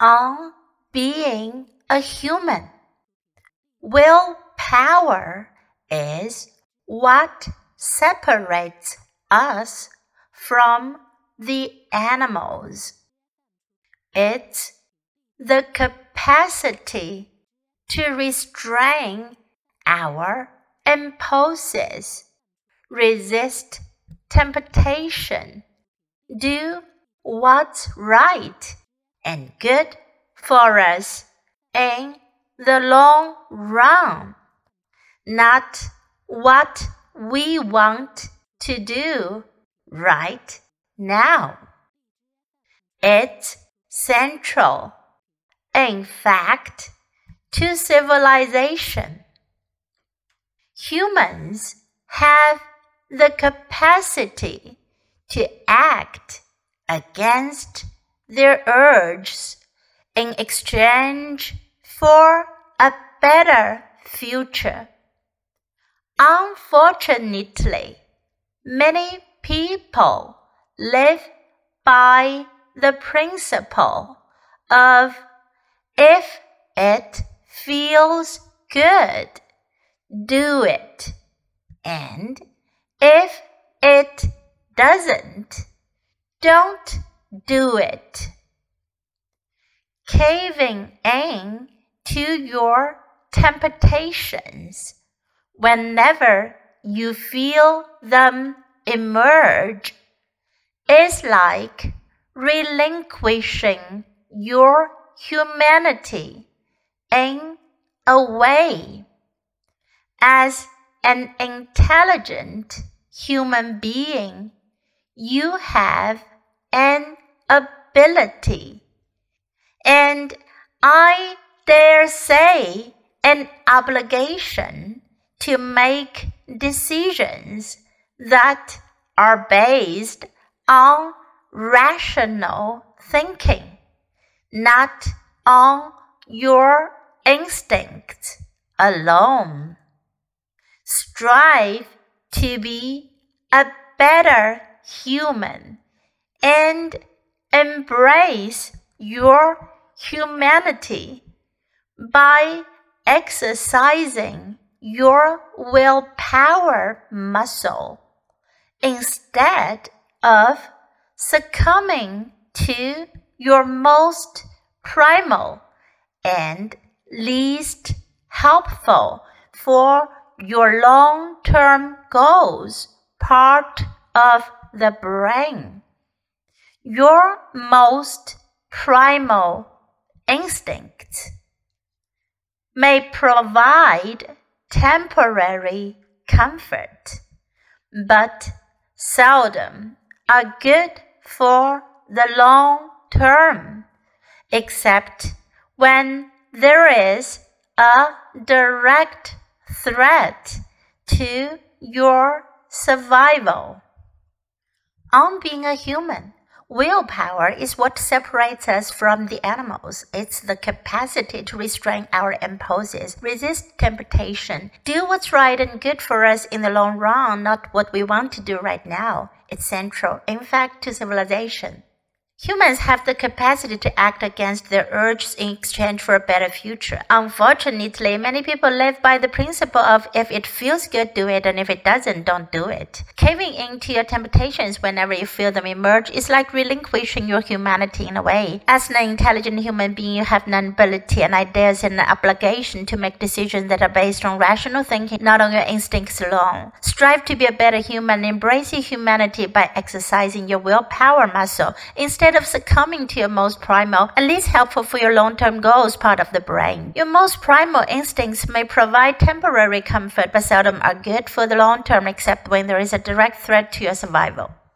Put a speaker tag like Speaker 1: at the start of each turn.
Speaker 1: on being a human. Willpower is what separates us from the animals. It's the capacity to restrain our impulses, resist temptation, do what's right and good for us in the long run, not what we want to do right now. It's central, in fact, to civilization. Humans have the capacity to act against their urges in exchange for a better future. Unfortunately, many people live by the principle of if it feels good, do it. And if it doesn't, don't do it. Caving in to your temptations whenever you feel them emerge is like relinquishing your humanity in a way. As an intelligent human being, you have an ability, and I dare say an obligation to make decisions that are based on rational thinking, not on your instincts alone. Strive to be a better human and embrace your humanity by exercising your willpower muscle instead of succumbing to your most primal and least helpful for your long term goals part of the brain. Your most primal instincts may provide temporary comfort, but seldom are good for the long term, except when there is a direct threat to your survival. On being a human, Willpower is what separates us from the animals. It's the capacity to restrain our impulses, resist temptation, do what's right and good for us in the long run, not what we want to do right now. It's central, in fact, to civilization. Humans have the capacity to act against their urges in exchange for a better future. Unfortunately, many people live by the principle of if it feels good, do it, and if it doesn't, don't do it. Caving in to your temptations whenever you feel them emerge is like relinquishing your humanity in a way. As an intelligent human being, you have an ability, and ideas, and an obligation to make decisions that are based on rational thinking, not on your instincts alone. Strive to be a better human, embrace your humanity by exercising your willpower muscle instead instead of succumbing to your most primal and least helpful for your long term goals part of the brain. Your most primal instincts may provide temporary comfort but seldom are good for the long term except when there is a direct threat to your survival.